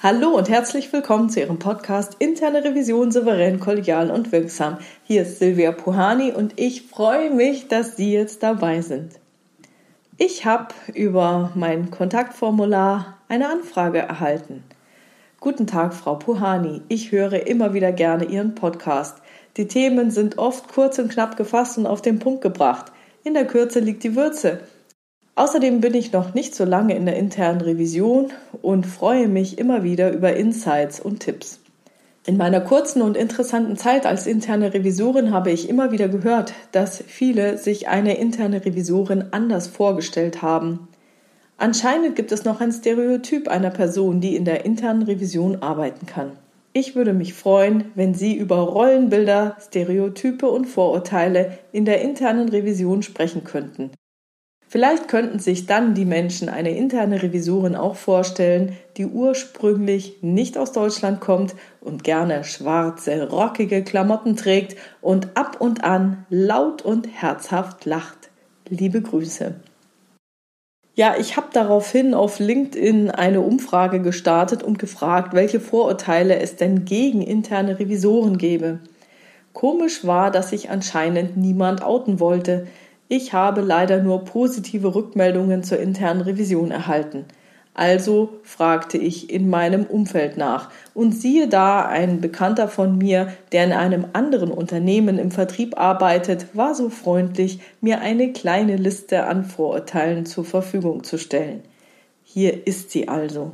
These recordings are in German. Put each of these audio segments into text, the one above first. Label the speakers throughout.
Speaker 1: Hallo und herzlich willkommen zu Ihrem Podcast Interne Revision souverän, kollegial und wirksam. Hier ist Silvia Puhani und ich freue mich, dass Sie jetzt dabei sind. Ich habe über mein Kontaktformular eine Anfrage erhalten. Guten Tag, Frau Puhani. Ich höre immer wieder gerne Ihren Podcast. Die Themen sind oft kurz und knapp gefasst und auf den Punkt gebracht. In der Kürze liegt die Würze. Außerdem bin ich noch nicht so lange in der internen Revision und freue mich immer wieder über Insights und Tipps. In meiner kurzen und interessanten Zeit als interne Revisorin habe ich immer wieder gehört, dass viele sich eine interne Revisorin anders vorgestellt haben. Anscheinend gibt es noch ein Stereotyp einer Person, die in der internen Revision arbeiten kann. Ich würde mich freuen, wenn Sie über Rollenbilder, Stereotype und Vorurteile in der internen Revision sprechen könnten. Vielleicht könnten sich dann die Menschen eine interne Revisorin auch vorstellen, die ursprünglich nicht aus Deutschland kommt und gerne schwarze, rockige Klamotten trägt und ab und an laut und herzhaft lacht. Liebe Grüße. Ja, ich habe daraufhin auf LinkedIn eine Umfrage gestartet und gefragt, welche Vorurteile es denn gegen interne Revisoren gäbe. Komisch war, dass sich anscheinend niemand outen wollte. Ich habe leider nur positive Rückmeldungen zur internen Revision erhalten. Also fragte ich in meinem Umfeld nach und siehe da, ein Bekannter von mir, der in einem anderen Unternehmen im Vertrieb arbeitet, war so freundlich, mir eine kleine Liste an Vorurteilen zur Verfügung zu stellen. Hier ist sie also.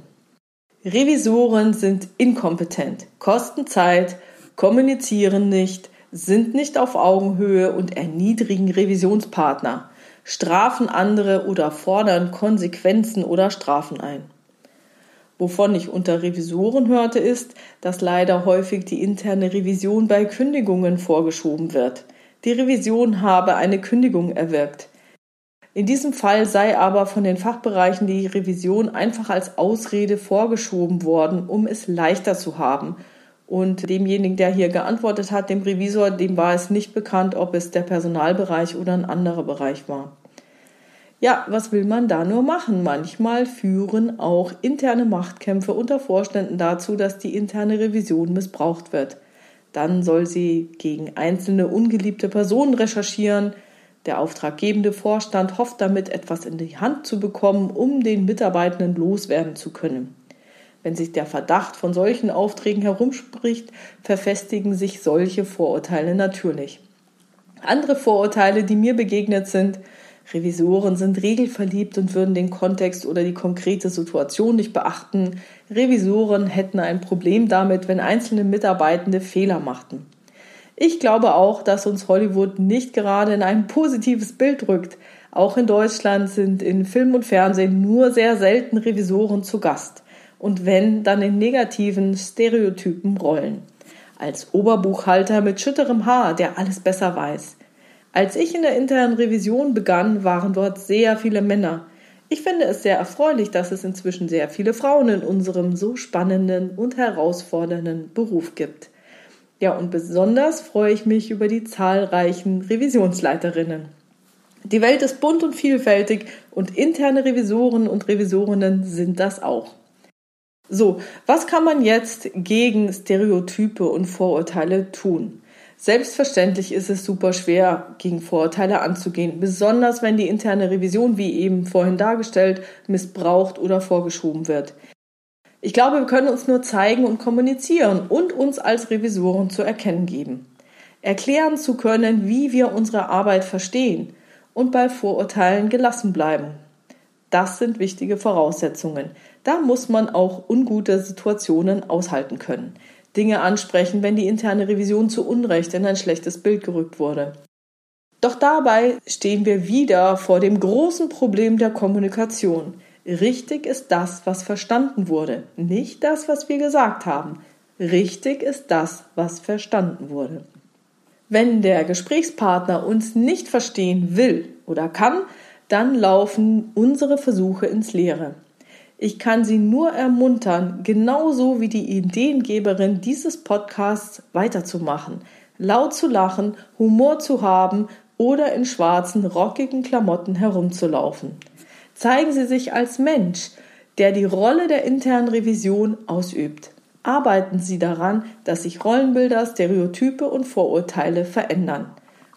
Speaker 1: Revisoren sind inkompetent, kosten Zeit, kommunizieren nicht, sind nicht auf Augenhöhe und erniedrigen Revisionspartner, strafen andere oder fordern Konsequenzen oder Strafen ein. Wovon ich unter Revisoren hörte, ist, dass leider häufig die interne Revision bei Kündigungen vorgeschoben wird. Die Revision habe eine Kündigung erwirkt. In diesem Fall sei aber von den Fachbereichen die Revision einfach als Ausrede vorgeschoben worden, um es leichter zu haben und demjenigen, der hier geantwortet hat, dem Revisor, dem war es nicht bekannt, ob es der Personalbereich oder ein anderer Bereich war. Ja, was will man da nur machen? Manchmal führen auch interne Machtkämpfe unter Vorständen dazu, dass die interne Revision missbraucht wird. Dann soll sie gegen einzelne ungeliebte Personen recherchieren. Der auftraggebende Vorstand hofft damit, etwas in die Hand zu bekommen, um den Mitarbeitenden loswerden zu können. Wenn sich der Verdacht von solchen Aufträgen herumspricht, verfestigen sich solche Vorurteile natürlich. Andere Vorurteile, die mir begegnet sind, Revisoren sind regelverliebt und würden den Kontext oder die konkrete Situation nicht beachten. Revisoren hätten ein Problem damit, wenn einzelne Mitarbeitende Fehler machten. Ich glaube auch, dass uns Hollywood nicht gerade in ein positives Bild rückt. Auch in Deutschland sind in Film und Fernsehen nur sehr selten Revisoren zu Gast und wenn, dann in negativen Stereotypen rollen. Als Oberbuchhalter mit schütterem Haar, der alles besser weiß. Als ich in der internen Revision begann, waren dort sehr viele Männer. Ich finde es sehr erfreulich, dass es inzwischen sehr viele Frauen in unserem so spannenden und herausfordernden Beruf gibt. Ja, und besonders freue ich mich über die zahlreichen Revisionsleiterinnen. Die Welt ist bunt und vielfältig und interne Revisoren und Revisorinnen sind das auch. So, was kann man jetzt gegen Stereotype und Vorurteile tun? Selbstverständlich ist es super schwer, gegen Vorurteile anzugehen, besonders wenn die interne Revision, wie eben vorhin dargestellt, missbraucht oder vorgeschoben wird. Ich glaube, wir können uns nur zeigen und kommunizieren und uns als Revisoren zu erkennen geben. Erklären zu können, wie wir unsere Arbeit verstehen und bei Vorurteilen gelassen bleiben. Das sind wichtige Voraussetzungen. Da muss man auch ungute Situationen aushalten können. Dinge ansprechen, wenn die interne Revision zu Unrecht in ein schlechtes Bild gerückt wurde. Doch dabei stehen wir wieder vor dem großen Problem der Kommunikation. Richtig ist das, was verstanden wurde, nicht das, was wir gesagt haben. Richtig ist das, was verstanden wurde. Wenn der Gesprächspartner uns nicht verstehen will oder kann, dann laufen unsere Versuche ins Leere. Ich kann Sie nur ermuntern, genauso wie die Ideengeberin dieses Podcasts weiterzumachen, laut zu lachen, Humor zu haben oder in schwarzen, rockigen Klamotten herumzulaufen. Zeigen Sie sich als Mensch, der die Rolle der internen Revision ausübt. Arbeiten Sie daran, dass sich Rollenbilder, Stereotype und Vorurteile verändern.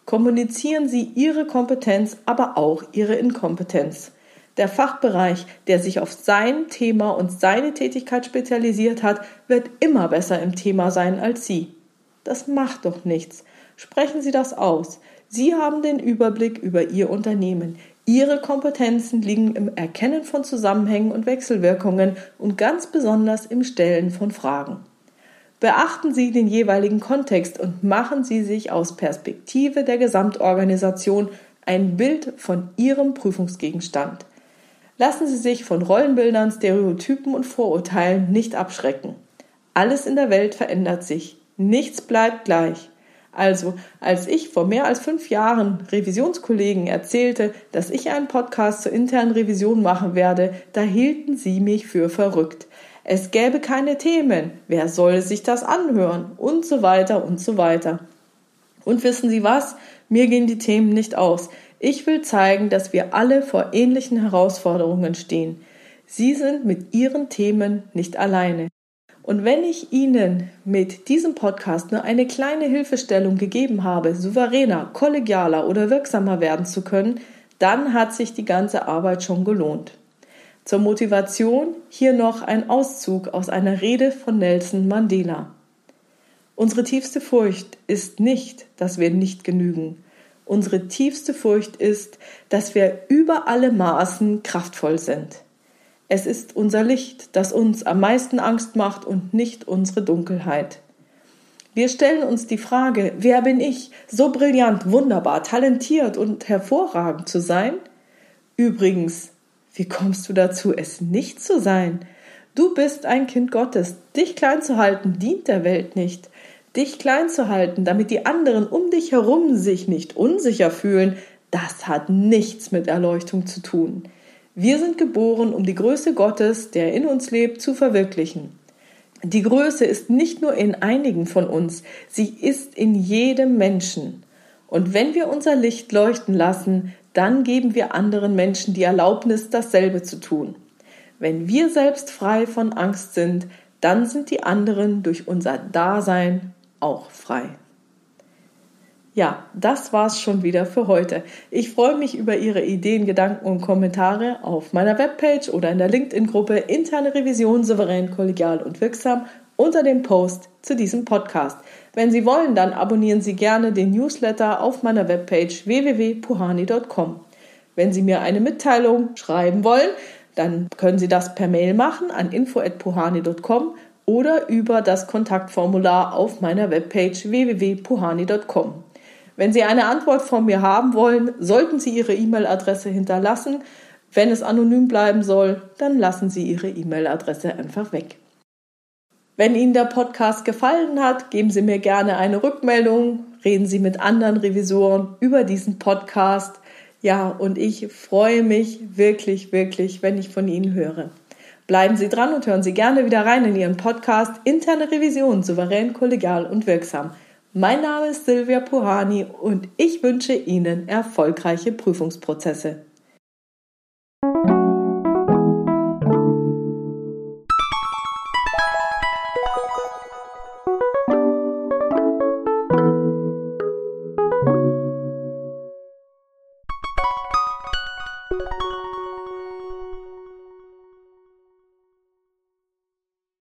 Speaker 1: Kommunizieren Sie Ihre Kompetenz, aber auch Ihre Inkompetenz. Der Fachbereich, der sich auf sein Thema und seine Tätigkeit spezialisiert hat, wird immer besser im Thema sein als Sie. Das macht doch nichts. Sprechen Sie das aus. Sie haben den Überblick über Ihr Unternehmen. Ihre Kompetenzen liegen im Erkennen von Zusammenhängen und Wechselwirkungen und ganz besonders im Stellen von Fragen. Beachten Sie den jeweiligen Kontext und machen Sie sich aus Perspektive der Gesamtorganisation ein Bild von Ihrem Prüfungsgegenstand. Lassen Sie sich von Rollenbildern, Stereotypen und Vorurteilen nicht abschrecken. Alles in der Welt verändert sich. Nichts bleibt gleich. Also, als ich vor mehr als fünf Jahren Revisionskollegen erzählte, dass ich einen Podcast zur internen Revision machen werde, da hielten sie mich für verrückt. Es gäbe keine Themen. Wer soll sich das anhören? Und so weiter und so weiter. Und wissen Sie was? Mir gehen die Themen nicht aus. Ich will zeigen, dass wir alle vor ähnlichen Herausforderungen stehen. Sie sind mit Ihren Themen nicht alleine. Und wenn ich Ihnen mit diesem Podcast nur eine kleine Hilfestellung gegeben habe, souveräner, kollegialer oder wirksamer werden zu können, dann hat sich die ganze Arbeit schon gelohnt. Zur Motivation hier noch ein Auszug aus einer Rede von Nelson Mandela. Unsere tiefste Furcht ist nicht, dass wir nicht genügen, Unsere tiefste Furcht ist, dass wir über alle Maßen kraftvoll sind. Es ist unser Licht, das uns am meisten Angst macht und nicht unsere Dunkelheit. Wir stellen uns die Frage, wer bin ich, so brillant, wunderbar, talentiert und hervorragend zu sein? Übrigens, wie kommst du dazu, es nicht zu sein? Du bist ein Kind Gottes. Dich klein zu halten dient der Welt nicht dich klein zu halten, damit die anderen um dich herum sich nicht unsicher fühlen, das hat nichts mit Erleuchtung zu tun. Wir sind geboren, um die Größe Gottes, der in uns lebt, zu verwirklichen. Die Größe ist nicht nur in einigen von uns, sie ist in jedem Menschen. Und wenn wir unser Licht leuchten lassen, dann geben wir anderen Menschen die Erlaubnis, dasselbe zu tun. Wenn wir selbst frei von Angst sind, dann sind die anderen durch unser Dasein auch frei. Ja, das war's schon wieder für heute. Ich freue mich über Ihre Ideen, Gedanken und Kommentare auf meiner Webpage oder in der LinkedIn-Gruppe Interne Revision souverän, kollegial und wirksam unter dem Post zu diesem Podcast. Wenn Sie wollen, dann abonnieren Sie gerne den Newsletter auf meiner Webpage www.puhani.com. Wenn Sie mir eine Mitteilung schreiben wollen, dann können Sie das per Mail machen an info@puhani.com oder über das Kontaktformular auf meiner Webpage www.puhani.com. Wenn Sie eine Antwort von mir haben wollen, sollten Sie Ihre E-Mail-Adresse hinterlassen. Wenn es anonym bleiben soll, dann lassen Sie Ihre E-Mail-Adresse einfach weg. Wenn Ihnen der Podcast gefallen hat, geben Sie mir gerne eine Rückmeldung, reden Sie mit anderen Revisoren über diesen Podcast. Ja, und ich freue mich wirklich, wirklich, wenn ich von Ihnen höre. Bleiben Sie dran und hören Sie gerne wieder rein in Ihren Podcast Interne Revision souverän, kollegial und wirksam. Mein Name ist Silvia Puhani und ich wünsche Ihnen erfolgreiche Prüfungsprozesse.